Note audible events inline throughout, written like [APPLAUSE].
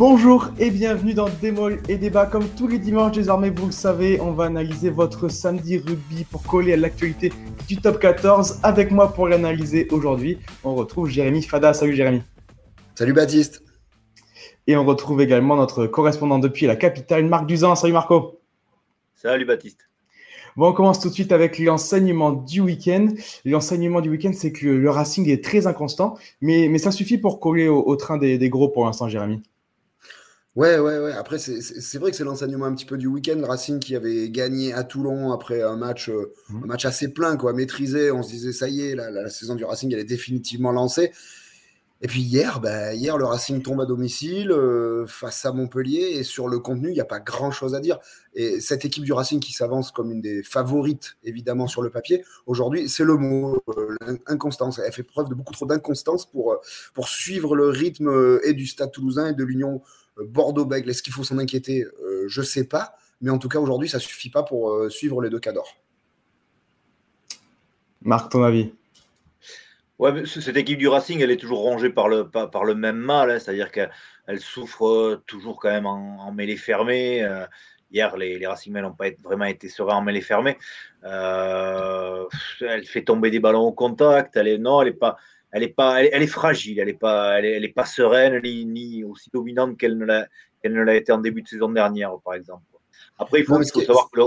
Bonjour et bienvenue dans Démol et Débat. Comme tous les dimanches désormais, vous le savez, on va analyser votre samedi rugby pour coller à l'actualité du top 14. Avec moi pour l'analyser aujourd'hui, on retrouve Jérémy Fada. Salut Jérémy. Salut Baptiste. Et on retrouve également notre correspondant depuis la capitale, Marc Duzan. Salut Marco. Salut Baptiste. Bon, on commence tout de suite avec l'enseignement du week-end. L'enseignement du week-end, c'est que le Racing est très inconstant, mais, mais ça suffit pour coller au, train des, des, gros pour l'instant, Jérémy. Ouais, ouais, ouais. Après, c'est vrai que c'est l'enseignement un petit peu du week-end. Le Racing qui avait gagné à Toulon après un match, euh, mmh. un match assez plein, quoi, maîtrisé. On se disait, ça y est, la, la, saison du Racing, elle est définitivement lancée. Et puis hier, bah, hier, le Racing tombe à domicile euh, face à Montpellier. Et sur le contenu, il n'y a pas grand-chose à dire. Et cette équipe du Racing qui s'avance comme une des favorites, évidemment, sur le papier, aujourd'hui, c'est le mot, euh, l'inconstance. Elle fait preuve de beaucoup trop d'inconstance pour, pour suivre le rythme et du Stade toulousain et de l'Union Bordeaux-Bègle, est-ce qu'il faut s'en inquiéter euh, Je ne sais pas. Mais en tout cas, aujourd'hui, ça ne suffit pas pour euh, suivre les deux cadors. Marc, ton avis? Ouais, cette équipe du Racing, elle est toujours rongée par le, par, le même mal, hein. c'est-à-dire qu'elle souffre euh, toujours quand même en, mêlée fermée. hier, les, les Racingmen n'ont pas vraiment été sereins en mêlée fermée. elle fait tomber des ballons au contact. Elle est, non, elle n'est pas, elle est pas, elle, est fragile, elle est pas, elle est, pas sereine ni, aussi dominante qu'elle ne l'a, qu'elle ne l'a été en début de saison dernière, par exemple. Après, il faut, savoir que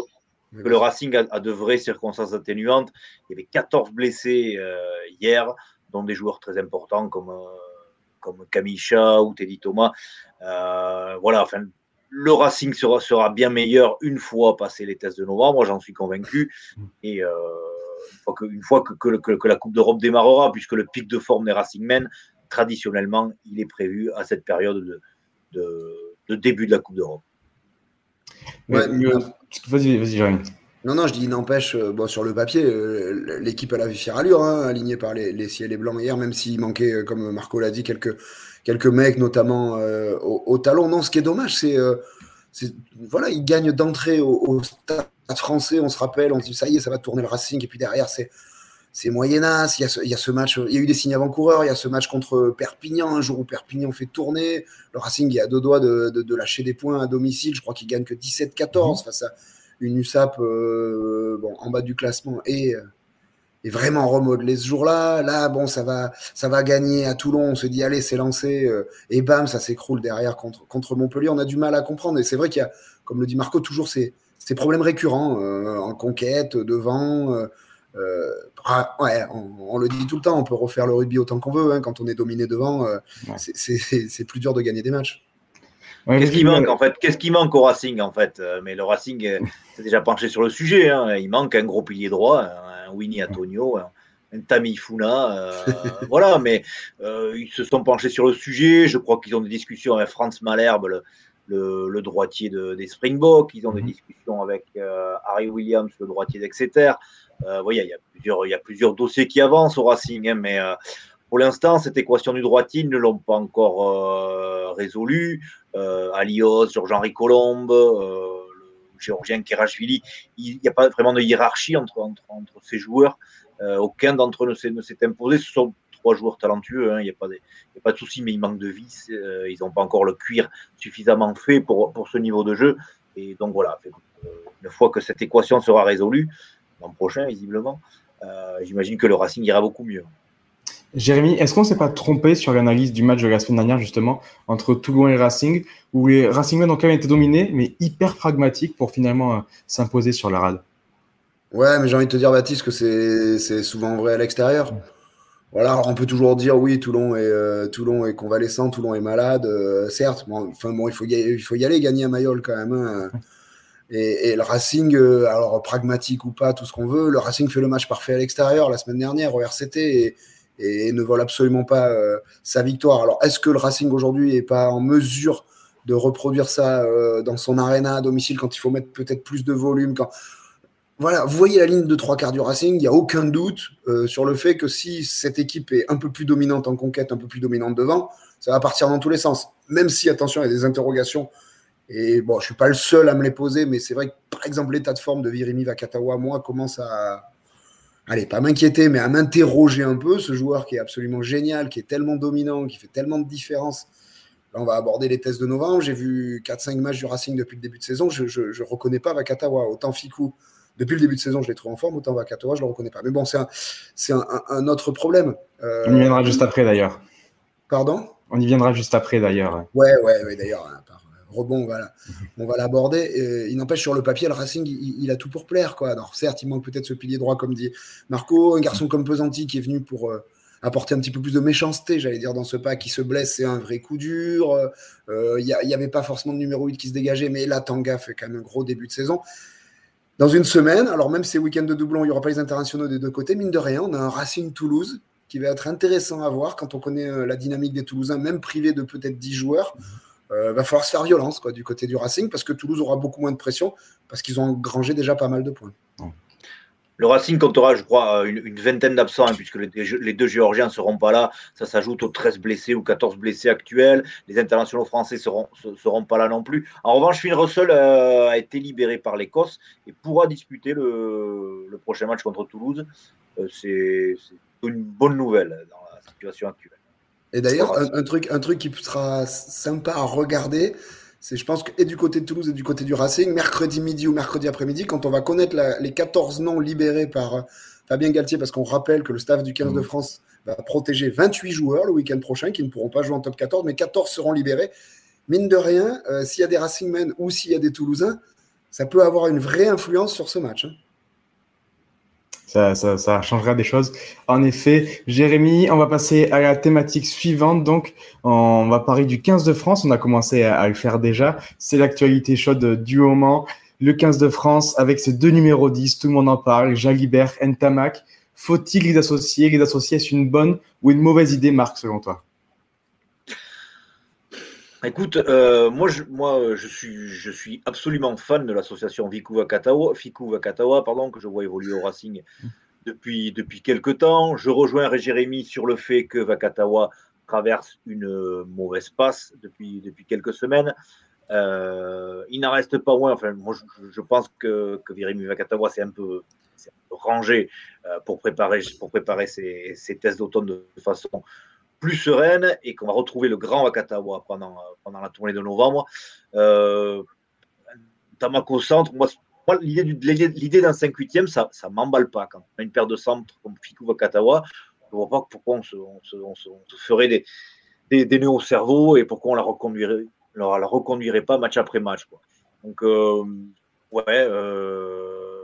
le, Racing a, de vraies circonstances atténuantes. Il y avait 14 blessés euh, hier, dont des joueurs très importants comme euh, comme Camille ou Teddy Thomas. Euh, voilà, enfin, le Racing sera, sera bien meilleur une fois passé les tests de novembre, j'en suis convaincu. Et une fois que, que, la Coupe d'Europe démarrera, puisque le pic de forme des Racing Men, traditionnellement, il est prévu à cette période de, début de la Coupe d'Europe. vas-y, vas-y, Jérémy. Non, non, je dis, n'empêche, euh, bon, sur le papier, euh, l'équipe a la fière allure, hein, alignée par les, les ciels et blancs hier, même s'il manquait, euh, comme Marco l'a dit, quelques, quelques mecs, notamment au, talon. Non, ce qui est dommage, c'est. Voilà, ils gagnent d'entrée au, au, stade français, on se rappelle, on se dit ça y est, ça va tourner le Racing, et puis derrière, c'est c'est moyenasse. Il y, a ce, il y a ce match, il y a eu des signes avant-coureurs. Il y a ce match contre Perpignan, un jour où Perpignan fait tourner. Le Racing est à deux doigts de, de, lâcher des points à domicile. Je crois qu'il gagne que 17-14 mmh. face à une USAP euh, bon, en bas du classement et, et vraiment remodelé ce jour-là. Là, bon, ça va, ça va gagner à Toulon. On se dit, allez, c'est lancé. Euh, et bam, ça s'écroule derrière contre, contre Montpellier. On a du mal à comprendre. Et c'est vrai qu'il y a, comme le dit Marco, toujours ces ces problèmes récurrents euh, en conquête, devant. Euh, euh, ah, ouais, on, le dit tout le temps, on peut refaire le rugby autant qu'on veut. Hein, quand on est dominé devant, c'est plus dur de gagner des matchs. Qu'est-ce qui manque en fait? Qu'est-ce qui manque au Racing en fait? Mais le Racing [LAUGHS] s'est déjà penché sur le sujet. Hein. Il manque un gros pilier droit, Winnie Antonio, un, Tami Funa. voilà, [LAUGHS] mais ils se sont penchés sur le sujet. Je crois qu'ils ont des discussions avec Franz Malherbe, le, le, droitier des Springboks, ils ont des mhm. discussions avec euh, Harry Williams, le droitier d'Exeter. Euh, il, y a plusieurs, il y a plusieurs dossiers qui avancent au Racing, hein, mais euh, pour l'instant, cette équation du droitier, ils ne l'ont pas encore euh, résolue. Alios, Georges-Henri Colombe, Géorgien Kerashvili, il n'y a pas vraiment de hiérarchie entre, entre, ces joueurs. aucun d'entre eux ne s'est imposé. Ce sont trois joueurs talentueux, hein, il n'y a, a pas de souci, mais il manque de vis. Euh, ils n'ont pas encore le cuir suffisamment fait pour, pour ce niveau de jeu. Et donc voilà, euh, une fois que cette équation sera résolue, l'an prochain, visiblement, euh, j'imagine que le Racing ira beaucoup mieux. Jérémy, est-ce qu'on ne s'est pas trompé sur l'analyse du match de la semaine dernière, justement, entre Toulon et Racing, où les Racingmen ont quand même été dominés, mais hyper pragmatiques pour finalement s'imposer sur la rade? Ouais, mais j'ai envie de te dire, Baptiste, que c'est souvent vrai à l'extérieur. Voilà, on peut toujours dire oui, Toulon est, euh, Toulon est convalescent, Toulon est malade, euh, certes. Bon, enfin bon, il faut y aller, il faut y aller gagner à Mayol quand même. Hein. Et, le Racing, euh, alors pragmatique ou pas, tout ce qu'on veut, le Racing fait le match parfait à l'extérieur la semaine dernière au RCT ne vole absolument pas sa victoire. Alors, est-ce que le Racing aujourd'hui est pas en mesure de reproduire ça dans son arena à domicile quand il faut mettre peut-être plus de volume voilà, vous voyez la ligne de trois quarts du Racing, il n'y a aucun doute euh, sur le fait que si cette équipe est un peu plus dominante en conquête, un peu plus dominante devant, ça va partir dans tous les sens. Même si, attention, il y a des interrogations. Et bon, je ne suis pas le seul à me les poser, mais c'est vrai que, par exemple, l'état de forme de Virimi Vakatawa, moi, commence à. Allez, pas m'inquiéter, mais à m'interroger un peu. Ce joueur qui est absolument génial, qui est tellement dominant, qui fait tellement de différence Là, on va aborder les tests de novembre. J'ai vu 4-5 matchs du Racing depuis le début de saison. Je ne reconnais pas Vakatawa. Autant Fikou, depuis le début de saison, je l'ai trouvé en forme. Autant Vakatawa, je ne le reconnais pas. Mais bon, c'est un, un, autre problème. Euh, on y viendra juste après, d'ailleurs. Pardon? On y viendra juste après, d'ailleurs. Ouais, ouais, ouais d'ailleurs. Hein, rebond, voilà. on va l'aborder. Il n'empêche, sur le papier, le Racing, il, a tout pour plaire. Quoi. Alors, certes, il manque peut-être ce pilier droit, comme dit Marco, un garçon comme Pesanti qui est venu pour euh, apporter un petit peu plus de méchanceté, j'allais dire, dans ce pas qui se blesse, c'est un vrai coup dur. Euh, il n'y avait pas forcément de numéro 8 qui se dégageait, mais là, Tanga fait quand même un gros début de saison. Dans une semaine, alors même ces week-ends de doublon, il n'y aura pas les internationaux des deux côtés, mine de rien, on a un Racing Toulouse qui va être intéressant à voir quand on connaît euh, la dynamique des Toulousains, même privé de peut-être 10 joueurs. Euh, va falloir se faire violence quoi, du côté du Racing parce que Toulouse aura beaucoup moins de pression parce qu'ils ont engrangé déjà pas mal de points. Le Racing comptera, je crois, une, vingtaine d'absents, hein, puisque les, deux Géorgiens ne seront pas là. Ça s'ajoute aux 13 blessés ou 14 blessés actuels. Les internationaux français ne seront, seront pas là non plus. En revanche, Finn Russell euh, a été libéré par l'Écosse et pourra disputer le, prochain match contre Toulouse. Euh, c'est une bonne nouvelle dans la situation actuelle. Et d'ailleurs, un, truc, un truc qui sera sympa à regarder, c'est je pense que et du côté de Toulouse et du côté du Racing, mercredi midi ou mercredi après-midi, quand on va connaître les 14 noms libérés par euh, Fabien Galtier, parce qu'on rappelle que le staff du 15 de mmh. France va protéger 28 joueurs le week-end prochain qui ne pourront pas jouer en top 14, mais 14 seront libérés. Mine de rien, euh, s'il y a des Racingmen ou s'il y a des Toulousains, ça peut avoir une vraie influence sur ce match. Hein. Ça, changera des choses. En effet, Jérémy, on va passer à la thématique suivante. Donc, on va parler du 15 de France. On a commencé à, le faire déjà. C'est l'actualité chaude du moment. Le 15 de France avec ses deux numéros 10, tout le monde en parle. Jalibert, Ntamak. Faut-il les associer Les associer, est-ce une bonne ou une mauvaise idée, Marc, selon toi? Écoute, euh, moi, je, suis, absolument fan de l'association Fiku Vakatawa, pardon, que je vois évoluer au Racing depuis, depuis quelques temps. Je rejoins Jérémy sur le fait que Vakatawa traverse une mauvaise passe depuis, quelques semaines. Euh, il n'en reste pas moins. Enfin, moi, je, pense que, que Jérémy Vakatawa s'est un, peu, rangé euh, pour préparer, ses tests d'automne de façon plus sereine et qu'on va retrouver le grand Wakatawa pendant, pendant la tournée de novembre. Euh, Tamako centre, moi, l'idée d'un 5-8e, ça ne m'emballe pas. Quand on a une paire de centres comme Fiku Wakatawa, je ne vois pas pourquoi on se, ferait des, des, des, nœuds au cerveau et pourquoi on la reconduirait, la, la reconduirait pas match après match. Quoi. Donc, euh, ouais. Euh,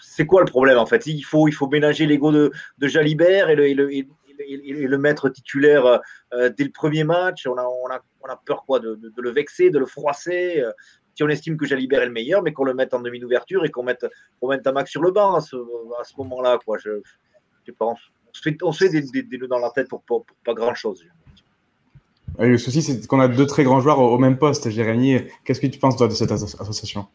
c'est quoi le problème en fait? Il faut, il faut ménager l'ego de, Jalibert et le, le, le mettre titulaire euh, dès le premier match. On a, on a, on a peur quoi de, de, le vexer, de le froisser. Euh, si on estime que Jalibert est le meilleur, mais qu'on le mette en demi d'ouverture et qu'on mette, qu mette sur le banc à ce, moment-là. Quoi. Je, je pense. On se fait, on fait des, des, nœuds dans la tête pour, pour, pas grand-chose. Le souci, c'est qu'on a deux très grands joueurs au, même poste. Jérémy, qu'est-ce que tu penses toi, de cette association?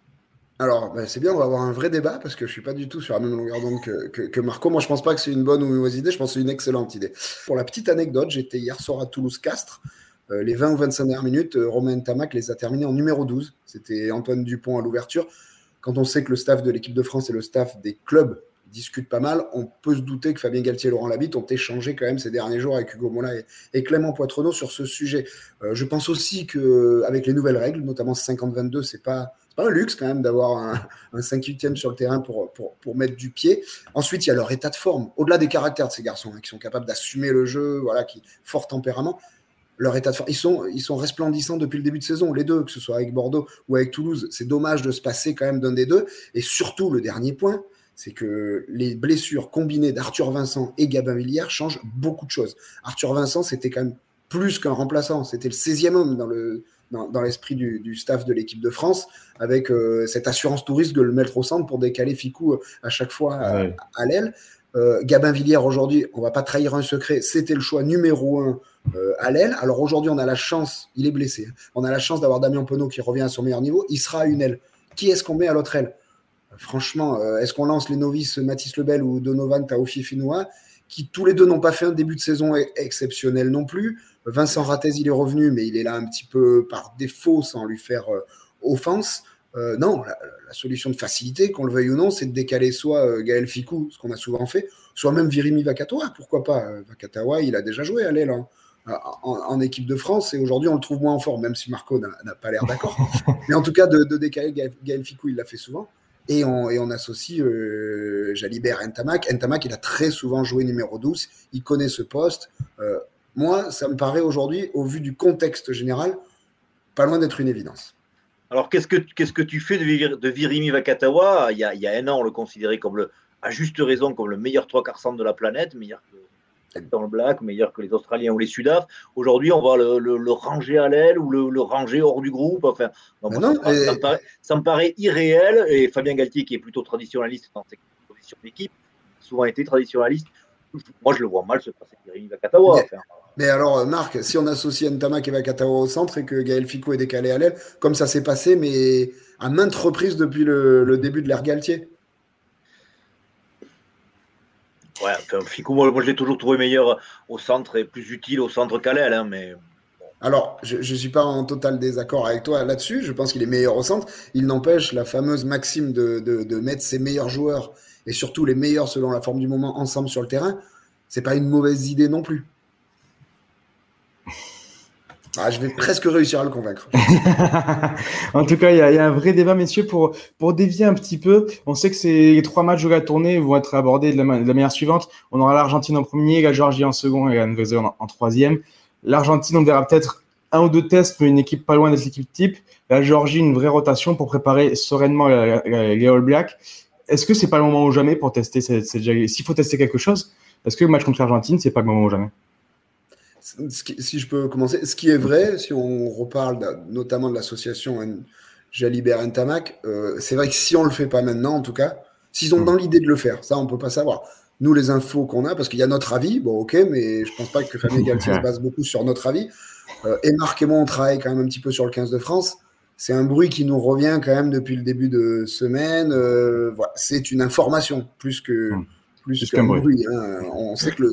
Alors, ben, c'est bien, on va avoir un vrai débat parce que je suis pas du tout sur la même longueur d'onde que, Marco. Moi, je pense pas que c'est une bonne ou une mauvaise idée. Je pense que c'est une excellente idée. Pour la petite anecdote, j'étais hier soir à Toulouse-Castres. Euh, les 20 ou 25 dernières minutes, euh, Romain Tamac les a terminés en numéro 12. C'était Antoine Dupont à l'ouverture. Quand on sait que le staff de l'équipe de France et le staff des clubs discutent pas mal, on peut se douter que Fabien Galtier et Laurent Labitte ont échangé quand même ces derniers jours avec Hugo Mola et, Clément Poitrenaud sur ce sujet. Euh, je pense aussi qu'avec les nouvelles règles, notamment 50-22, c'est pas pas un luxe quand même d'avoir un, un 5-8e sur le terrain pour, pour, mettre du pied. Ensuite, il y a leur état de forme. Au-delà des caractères de ces garçons, hein, qui sont capables d'assumer le jeu, voilà, qui fort tempérament, leur état de forme. Ils sont, ils sont resplendissants depuis le début de saison, les deux, que ce soit avec Bordeaux ou avec Toulouse. C'est dommage de se passer quand même d'un des deux. Et surtout, le dernier point, c'est que les blessures combinées d'Arthur Vincent et Gabin Villière changent beaucoup de choses. Arthur Vincent, c'était quand même plus qu'un remplaçant. C'était le 16e homme dans le, dans, l'esprit du, staff de l'équipe de France, avec euh, cette assurance touriste de le mettre au centre pour décaler Ficou euh, à chaque fois à, l'aile. Euh, Gabin Villière, aujourd'hui, on va pas trahir un secret, c'était le choix numéro un à l'aile. Alors aujourd'hui, on a la chance, il est blessé, hein. on a la chance d'avoir Damien Penaud qui revient à son meilleur niveau, il sera à une aile. Qui est-ce qu'on met à l'autre aile? Franchement, est-ce qu'on lance les novices Mathis Lebel ou Donovan Taofi Finois qui tous les deux n'ont pas fait un début de saison exceptionnel non plus? Vincent Rattez, il est revenu, mais il est là un petit peu par défaut sans lui faire euh, offense. Euh, non, la, solution de facilité, qu'on le veuille ou non, c'est de décaler soit euh, Gaël Ficou, ce qu'on a souvent fait, soit même Virimi Vakatawa. Pourquoi pas Vakatawa, il a déjà joué à l'aile. Hein. en, équipe de France et aujourd'hui on le trouve moins en forme, même si Marco n'a pas l'air d'accord. [LAUGHS] Mais en tout cas, de, décaler Gaël, Ficou, il l'a fait souvent. Et on, et on associe euh, Jalibert Ntamak. Ntamak, il a très souvent joué numéro 12, il connaît ce poste. Moi, ça me paraît aujourd'hui, au vu du contexte général, pas loin d'être une évidence. Alors, qu'est-ce que, qu'est-ce que tu fais de, de Virimi Vakatawa? Il y, a, il y, a, un an, on le considérait comme le, à juste raison, comme le meilleur trois quarts centre de la planète, meilleur que dans le black, meilleur que les Australiens ou les Sudaf. Aujourd'hui, on va le, ranger à l'aile ou le, ranger hors du groupe. Enfin, ça, me paraît, irréel. Et Fabien Galtier, qui est plutôt traditionnaliste dans ses positions d'équipe, souvent été traditionnaliste, moi je le vois mal se passer Vakatawa. Mais, mais, alors, Marc, si on associe Ntamak et Vakatawa au centre et que Gaël Fico est décalé à l'aile, comme ça s'est passé, mais à maintes reprises depuis le début de l'ère Galtier. Ouais, enfin, Fico, moi, je l'ai toujours trouvé meilleur au centre et plus utile au centre qu'à l'aile, hein, mais. Alors, je ne suis pas en total désaccord avec toi là-dessus. Je pense qu'il est meilleur au centre. Il n'empêche la fameuse maxime de, de, mettre ses meilleurs joueurs et surtout les meilleurs selon la forme du moment ensemble sur le terrain. C'est pas une mauvaise idée non plus. [LAUGHS] Ah, je vais presque réussir à le convaincre. [LAUGHS] en tout cas, il y, a un vrai débat, messieurs, pour, pour dévier un petit peu. On sait que ces trois matchs de la tournée vont être abordés de la, manière suivante. On aura l'Argentine en premier, la Géorgie en second et la Nouvelle-Zélande en, troisième. L'Argentine, on verra peut-être un ou deux tests, mais une équipe pas loin d'être l'équipe type. La Géorgie, une vraie rotation pour préparer sereinement les All Blacks. Est-ce que c'est pas le moment ou jamais pour tester cette, cette S'il faut tester quelque chose, est-ce que le match contre l'Argentine, c'est pas le moment ou jamais? Si je peux commencer, ce qui est vrai, si on reparle notamment de l'association Jalibert Ntamak, euh, c'est vrai que si on le fait pas maintenant, en tout cas, s'ils ont mm. dans l'idée de le faire, ça on peut pas savoir. Nous, les infos qu'on a, parce qu'il y a notre avis, bon ok, mais je pense pas que Fabien Galtier [LAUGHS] se base beaucoup sur notre avis. Euh, et Marc et moi, on travaille quand même un petit peu sur le 15 de France. C'est un bruit qui nous revient quand même depuis le début de semaine. Euh, voilà, c'est une information plus que mm. plus qu'un bruit. Hein. On sait que le,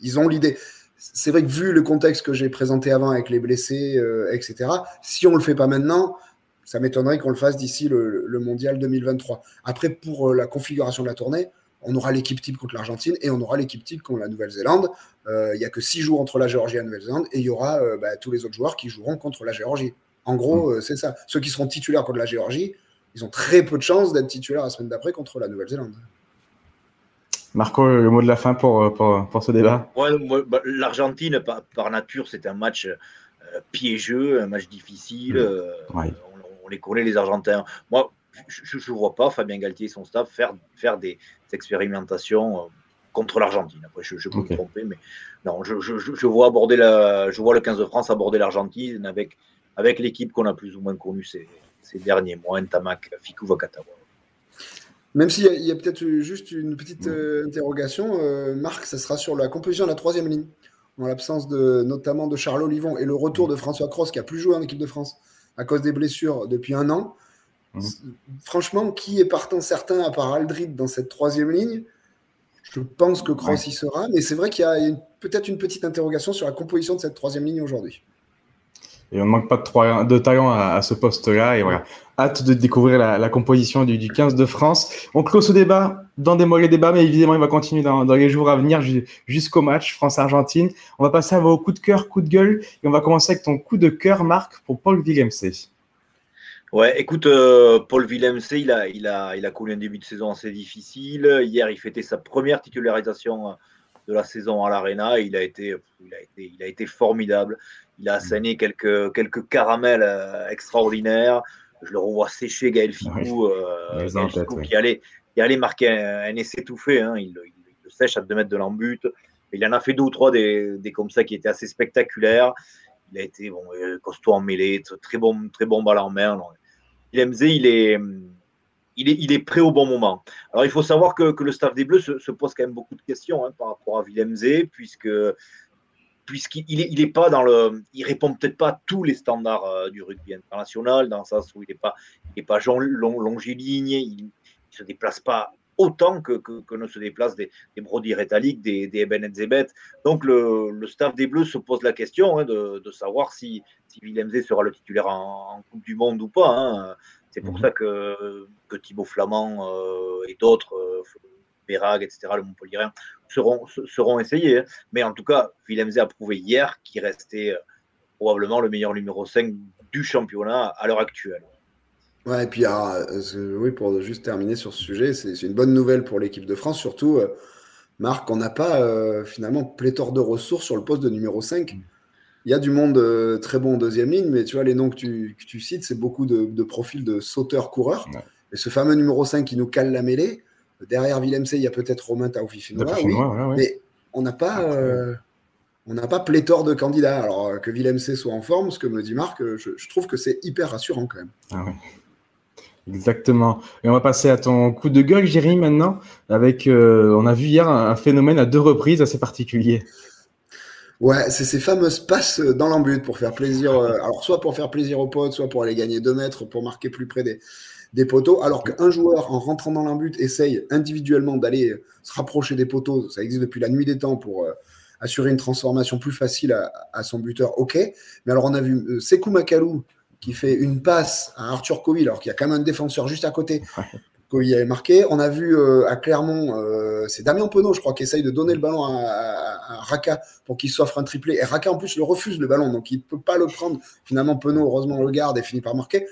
ils ont l'idée c'est vrai que vu le contexte que j'ai présenté avant avec les blessés, euh, etc., si on ne le fait pas maintenant, ça m'étonnerait qu'on le fasse d'ici le, mondial 2023. Après, pour euh, la configuration de la tournée, on aura l'équipe type contre l'Argentine et on aura l'équipe type contre la Nouvelle-Zélande. Euh, il n'y a que six jours entre la Géorgie et la Nouvelle-Zélande et il y aura bah, tous les autres joueurs qui joueront contre la Géorgie. En gros, mm. c'est ça. Ceux qui seront titulaires contre la Géorgie, ils ont très peu de chances d'être titulaires la semaine d'après contre la Nouvelle-Zélande. Marco, le mot de la fin pour, euh, pour, ce débat? Bah, L'Argentine, par, nature, c'est un match euh, piégeux, un match difficile. Mm. Euh, on, les connaît, les Argentins. Moi, je ne vois pas Fabien Galtier et son staff faire, faire des, expérimentations contre l'Argentine. Après, je, peux me tromper, mais non, je, je, vois aborder la, je vois le 15 de France aborder l'Argentine avec, avec l'équipe qu'on a plus ou moins connue ces, ces derniers mois, Ntamak, Fikou, Vakatawa. Même s'il y a, peut-être juste une petite euh, interrogation, euh, Marc, ça sera sur la composition de la troisième ligne, en l'absence de, notamment de Charles Olivon et le retour de François Cross, qui a plus joué en équipe de France à cause des blessures depuis un an. Mmh. Franchement, qui est partant certain à part Aldrid dans cette troisième ligne? Je pense que Cross y sera, mais c'est vrai qu'il y a peut-être une petite interrogation sur la composition de cette troisième ligne aujourd'hui. Et on ne manque pas de, de talent à, ce poste-là. Et voilà, hâte de découvrir la, composition du, 15 de France. On clôt ce débat dans des mollets débats, mais évidemment, il va continuer dans, les jours à venir jusqu'au match France-Argentine. On va passer à vos coups de cœur, coups de gueule. Et on va commencer avec ton coup de cœur, Marc, pour Paul Villemc. Ouais, écoute, euh, Paul Villemc, il a, il, a, il a connu un début de saison assez difficile. Hier, il fêtait sa première titularisation de la saison à l'Arena. Il, a été, il, a été, il a été formidable. Il a asséné quelques, quelques caramels euh, extraordinaires. Je le revois sécher Gaël Ficou, euh, qui, allait, qui allait marquer un, essai tout fait. Hein. Il, le sèche à 2 mètres de l'embut. Il en a fait deux ou trois des, des, comme ça qui étaient assez spectaculaires. Il a été bon, euh, costaud en mêlée, très bon, très bon balle en main. Il il est, il est, prêt au bon moment. Alors, il faut savoir que, le staff des Bleus se, se, pose quand même beaucoup de questions hein, par rapport à Villemzé, puisque puisqu'il est pas dans le, il répond peut-être pas à tous les standards euh, du rugby international, dans le sens où il n'est pas, il est pas long, longiligne, il ne se déplace pas autant que, ne se déplacent des, des Brody des, des Eben Zebet. Donc le, staff des Bleus se pose la question hein, de, savoir si, si Willem sera le titulaire en, Coupe du Monde ou pas. Hein. C'est pour mhm. ça que, que Thibaut Flamand euh, et d'autres euh, etc., le Montpellier, seront, seront essayés. Hein. Mais en tout cas, Villemze a prouvé hier qu'il restait probablement le meilleur numéro 5 du championnat à l'heure actuelle. Ouais, et puis, oui, pour juste terminer sur ce sujet, c'est une bonne nouvelle pour l'équipe de France, surtout, Marc, on n'a pas finalement pléthore de ressources sur le poste de numéro 5 il y a du monde euh, très bon en deuxième ligne, mais tu vois, les noms que tu, cites, c'est beaucoup de, profils de sauteurs-coureurs. Et ce fameux numéro 5 qui nous cale la mêlée, derrière Willem il y a peut-être Romain Taoufifinois, oui, mais on n'a pas, euh, on n'a pas pléthore de candidats. Alors euh, que Willem soit en forme, ce que me dit Marc, je, trouve que c'est hyper rassurant quand même. Ah Exactement. Et on va passer à ton coup de gueule, Jérémy, maintenant. Avec, on a vu hier un phénomène à deux reprises assez particulier. Ouais, c'est ces fameuses passes dans l'embut pour faire plaisir. Euh, alors, soit pour faire plaisir aux potes, soit pour aller gagner 2 mètres, pour marquer plus près des, des poteaux. Alors qu'un joueur, en rentrant dans l'embut, essaye individuellement d'aller se rapprocher des poteaux. Ça existe depuis la nuit des temps pour euh, assurer une transformation plus facile à, son buteur. Ok. Mais alors, on a vu euh, Sekou Makalou qui fait une passe à Arthur Coville, alors qu'il y a quand même un défenseur juste à côté qu'il avait marqué. On a vu euh, à Clermont, euh, c'est Damien Penaud, je crois, qui essaye de donner le ballon à, Raka pour qu'il s'offre un triplé. Et Raka, en plus, le refuse le ballon, donc il ne peut pas le prendre. Finalement, Penaud, heureusement, le garde et finit par marquer.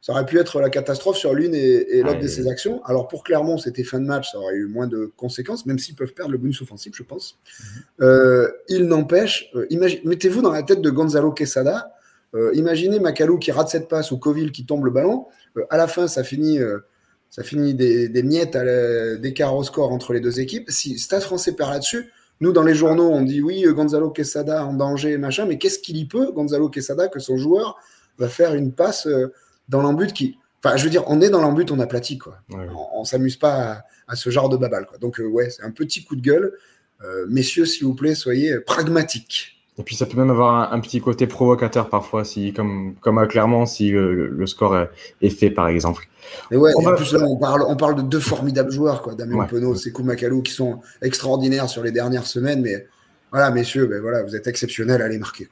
Ça aurait pu être la catastrophe sur l'une et, l'autre de ses actions. Alors pour Clermont, c'était fin de match, ça aurait eu moins de conséquences, même s'ils peuvent perdre le bonus offensif, je pense. Mhm. Euh, il n'empêche, mettez-vous dans la tête de Gonzalo Quesada. imaginez Macalou qui rate cette passe ou Coville qui tombe le ballon. à la fin, ça finit ça finit des, miettes d'écart au score entre les deux équipes. Si Stade français perd là-dessus, nous, dans les journaux, on dit oui, Gonzalo Quesada en danger, machin, mais qu'est-ce qu'il y peut, Gonzalo Quesada, que son joueur va faire une passe euh, dans l'embut qui. Enfin, je veux dire, on est dans l'embut, on aplatit, quoi. On, ne s'amuse pas à, ce genre de babal, quoi. Donc, euh, ouais, c'est un petit coup de gueule. Euh, messieurs, s'il vous plaît, soyez pragmatiques. Et puis ça peut même avoir un, petit côté provocateur parfois, si, comme, comme clairement, si le, score est, fait par exemple. Mais ouais, en plus là, on parle, on parle de deux formidables joueurs, quoi, Damien Penaud, Sekou Makalou, qui sont extraordinaires sur les dernières semaines. Mais voilà, messieurs, ben voilà, vous êtes exceptionnels, allez marquer.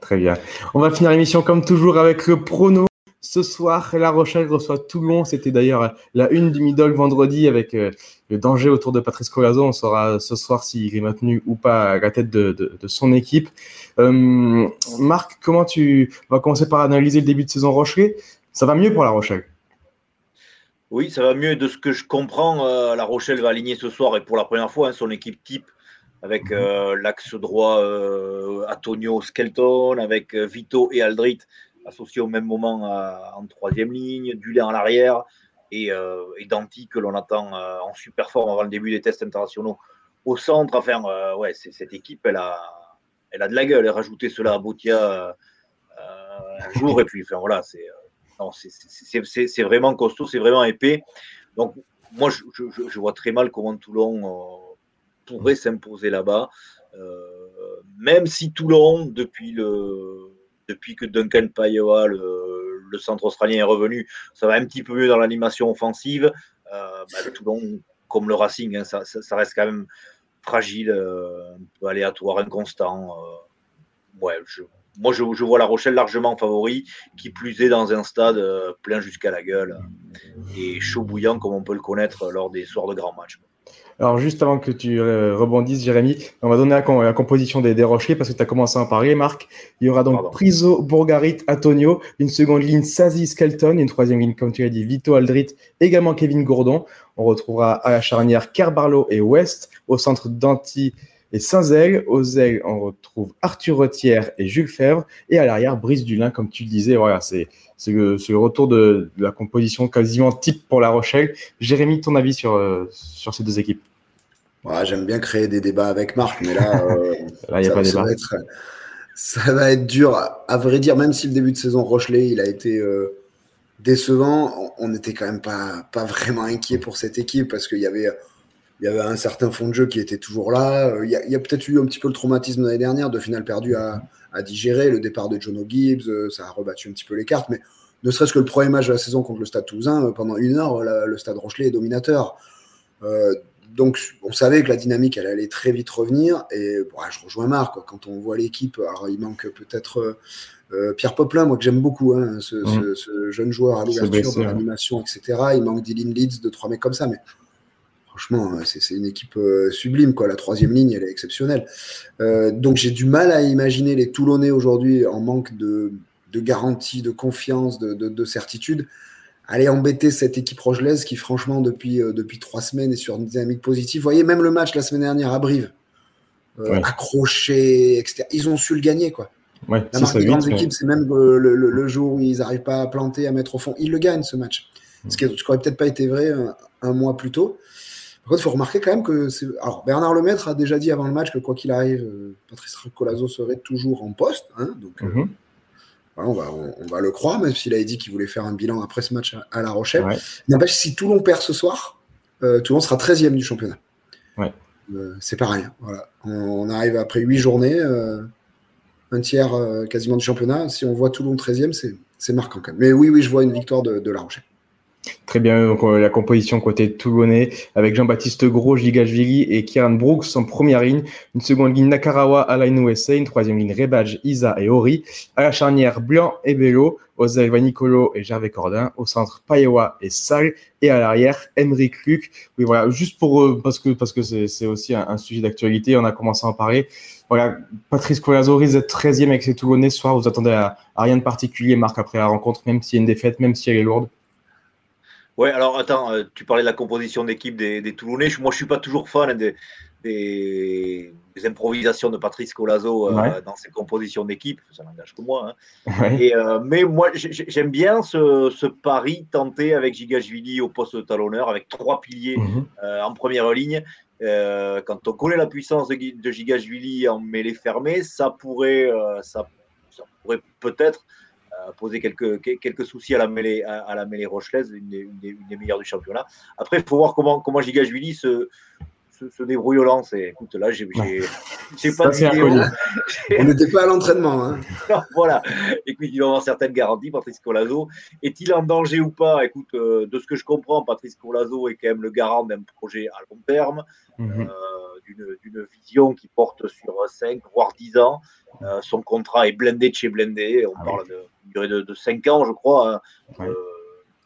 Très bien. On va finir l'émission comme toujours avec le prono. Ce soir, La Rochelle reçoit Toulon. C'était d'ailleurs la une du middle vendredi avec euh, le danger autour de Patrice Colazo. On saura ce soir s'il est maintenu ou pas à la tête de, son équipe. Euh, Marc, comment tu vas commencer par analyser le début de saison Rochelet? Ça va mieux pour La Rochelle? Oui, ça va mieux. De ce que je comprends, euh, La Rochelle va aligner ce soir et pour la première fois hein, son équipe type avec mhm. l'axe droit Antonio Skelton, avec Vito et Aldrit associé au même moment en troisième ligne, Dulé en l'arrière et, euh, que l'on attend euh, en super forme avant le début des tests internationaux au centre. Enfin, euh, ouais, cette équipe, elle a, elle a de la gueule. Elle a rajouté cela à Boutia euh, un jour et puis, enfin, voilà, c'est vraiment costaud, c'est vraiment épais. Donc, moi, je, je, vois très mal comment Toulon pourrait s'imposer là-bas. même si Toulon, depuis le, depuis que Duncan Payoa, le, centre australien, est revenu, ça va un petit peu mieux dans l'animation offensive. Euh, bah, Toulon, comme le Racing, hein, ça, reste quand même fragile, euh, un peu aléatoire, inconstant. Euh. moi, je, vois La Rochelle largement favori, qui plus est dans un stade plein jusqu'à la gueule et chaud bouillant comme on peut le connaître lors des soirs de grands matchs. Alors, juste avant que tu euh, rebondisses, Jérémy, on va donner la, composition des, des rochers parce que tu as commencé à en parler, Marc. Il y aura donc Priso, Bourgarit, Antonio, une seconde ligne Sazi, Skelton, une troisième ligne, comme tu l'as dit, Vito Aldrit, également Kevin Gourdon. On retrouvera à la charnière Kerbarlo et West, au centre Danti et Saint-Zel. Aux ailes, on retrouve Arthur Retière et Jules Fèvre. Et à l'arrière, Brice Dulin, comme tu le disais. Voilà, c'est le, le, retour de, la composition quasiment type pour La Rochelle. Jérémy, ton avis sur, euh, sur ces deux équipes? J'aime bien créer des débats avec Marc, mais là, euh, [LAUGHS] là y a ça, pas ça, va être, ça, va être, dur. À, vrai dire, même si le début de saison Rochelet, il a été euh, décevant, on n'était quand même pas, pas vraiment inquiet pour cette équipe parce qu'il y avait, il y avait un certain fond de jeu qui était toujours là. Il y a, peut-être eu un petit peu le traumatisme l'année dernière de finale perdue à, à, digérer. Le départ de Jono Gibbs, euh, ça a rebattu un petit peu les cartes, mais ne serait-ce que le premier match de la saison contre le Stade Toulousain, pendant une heure, le Stade Rochelet est dominateur. Euh, donc, on savait que la dynamique, elle allait très vite revenir. Et je rejoins Marc, quand on voit l'équipe, alors il manque peut-être euh, euh, Pierre Poplin, moi que j'aime beaucoup, hein, mmh. ce, jeune joueur à l'ouverture, de l'animation, etc. Il manque Dylan Leeds, deux, trois mecs comme ça. Mais franchement, c'est une équipe sublime. Quoi. La troisième ligne, elle est exceptionnelle. donc j'ai du mal à imaginer les Toulonnais aujourd'hui en manque de, de garantie, de confiance, de, de, de, certitude. Aller embêter cette équipe rogelaise qui, franchement, depuis, depuis trois semaines est sur une dynamique positive. Vous voyez, même le match la semaine dernière à Brive, accroché, etc. Ils ont su le gagner, quoi. Ouais, la marque des grandes équipes, c'est même le, jour où ils n'arrivent pas à planter, à mettre au fond. Ils le gagnent, ce match. Ce qui n'aurait peut-être pas été vrai un, mois plus tôt. Par contre, il faut remarquer quand même que. Alors, Bernard Lemaître a déjà dit avant le match que quoi qu'il arrive, euh, Patrice Colazo serait toujours en poste. Hein, donc, euh, mhm. on, va, on, va, le croire, même s'il avait dit qu'il voulait faire un bilan après ce match à, La Rochelle. N'empêche, si Toulon perd ce soir, euh, Toulon sera 13e du championnat. Ouais. c'est pas rien. Voilà. On, arrive après 8 journées un tiers quasiment du championnat. Si on voit Toulon 13e, c'est marquant quand même. Mais oui, oui, je vois une victoire de, La Rochelle. Très bien, euh, la composition côté toulonnais avec Jean-Baptiste Gros, Gigashvili et Kieran Brooks en première ligne, une seconde ligne Nakarawa, Alain USA, une troisième ligne Rebadge, Isa et Ori, à la charnière Blanc et Bello, Ozel Vanicolo et Gervais Cordin, au centre Payewa et Sal, et à l'arrière Emery Luc. Oui, voilà, juste pour, euh, parce que c'est aussi un, sujet d'actualité, on a commencé à en parler. Voilà, Patrice Colazori, est 13e avec ses Toulonnais ce soir. Vous attendez à, rien de particulier, Marc, après la rencontre, même s'il y a une défaite, même si elle est lourde Ouais, alors attends, euh, tu parlais de la composition d'équipe des, Toulonnais. Moi, je suis pas toujours fan des, des, improvisations de Patrice Colazo euh, dans ses compositions d'équipe. Ça n'engage que moi. Hein. Et, euh, mais moi, j'aime bien ce, pari tenté avec Gigashvili au poste de talonneur, avec trois piliers mhm. en première ligne. Quand on connaît la puissance de, de Gigashvili en mêlée fermée, ça pourrait, ça, pourrait peut-être poser quelques, soucis à la mêlée, à, rochelaise, une des, une, des, meilleures du championnat. Après, il faut voir comment, comment Gigashvili se, se, débrouille au lance. écoute, là, j'ai pas [LAUGHS] On n'était pas à l'entraînement. Hein. [LAUGHS] voilà. Écoute, il doit avoir certaines garanties, Patrice Colazo. Est-il en danger ou pas? Écoute, euh, de ce que je comprends, Patrice Colazo est quand même le garant d'un projet à long terme, mhm. euh, d'une vision qui porte sur 5, voire 10 ans. Euh, son contrat est blindé de chez blindé. On ah parle d'une durée de, 5 ans, je crois.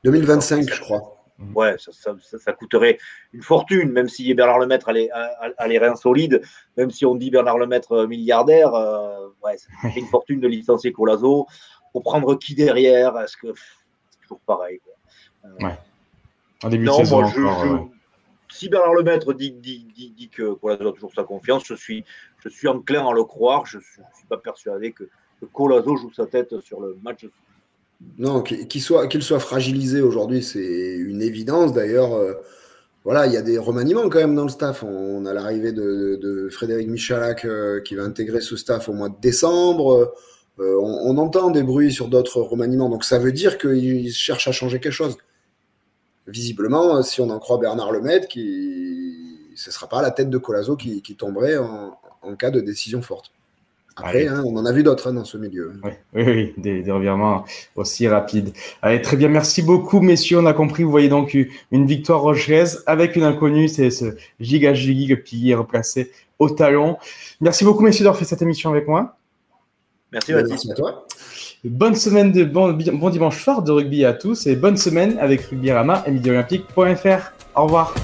2025, hein. je crois. Mm. ouais, ça, coûterait une fortune, même si Bernard Lemaître a les, a, les reins solides, même si on dit Bernard Lemaître euh, milliardaire, euh, ouais, ça [LAUGHS] coûterait une fortune de licencier Colazo. Pour prendre qui derrière Est-ce que c'est toujours pareil euh, ouais. En début non, de saison, moi, si Bernard Lemaître dit, dit, dit, que Colazo a toujours sa confiance, je suis, je suis enclin à le croire. Je ne suis, pas persuadé que, que Colazo joue sa tête sur le match non, qu'il soit, qu'il soit fragilisé aujourd'hui, c'est une évidence. D'ailleurs, euh, voilà, il y a des remaniements quand même dans le staff. On, a l'arrivée de, Frédéric Michalak euh, qui va intégrer ce staff au mois de décembre. Euh, on, entend des bruits sur d'autres remaniements, donc ça veut dire qu'il cherche à changer quelque chose. Visiblement, si on en croit Bernard Lemaitre, ce ne sera pas la tête de Colazo qui, tomberait en cas de décision forte. Après, hein, on en a vu d'autres hein, dans ce milieu. Oui, oui, des, revirements aussi rapides. Allez, très bien, merci beaucoup, messieurs. On a compris, vous voyez donc une victoire rochelaise avec une inconnue, c'est ce giga giga est replacé au talon. Merci beaucoup, messieurs, d'avoir fait cette émission avec moi. Merci, merci à toi. Bonne semaine de bon, bon dimanche soir de rugby à tous et bonne semaine avec Rugby Rama et Midi Olympique.fr. Au revoir.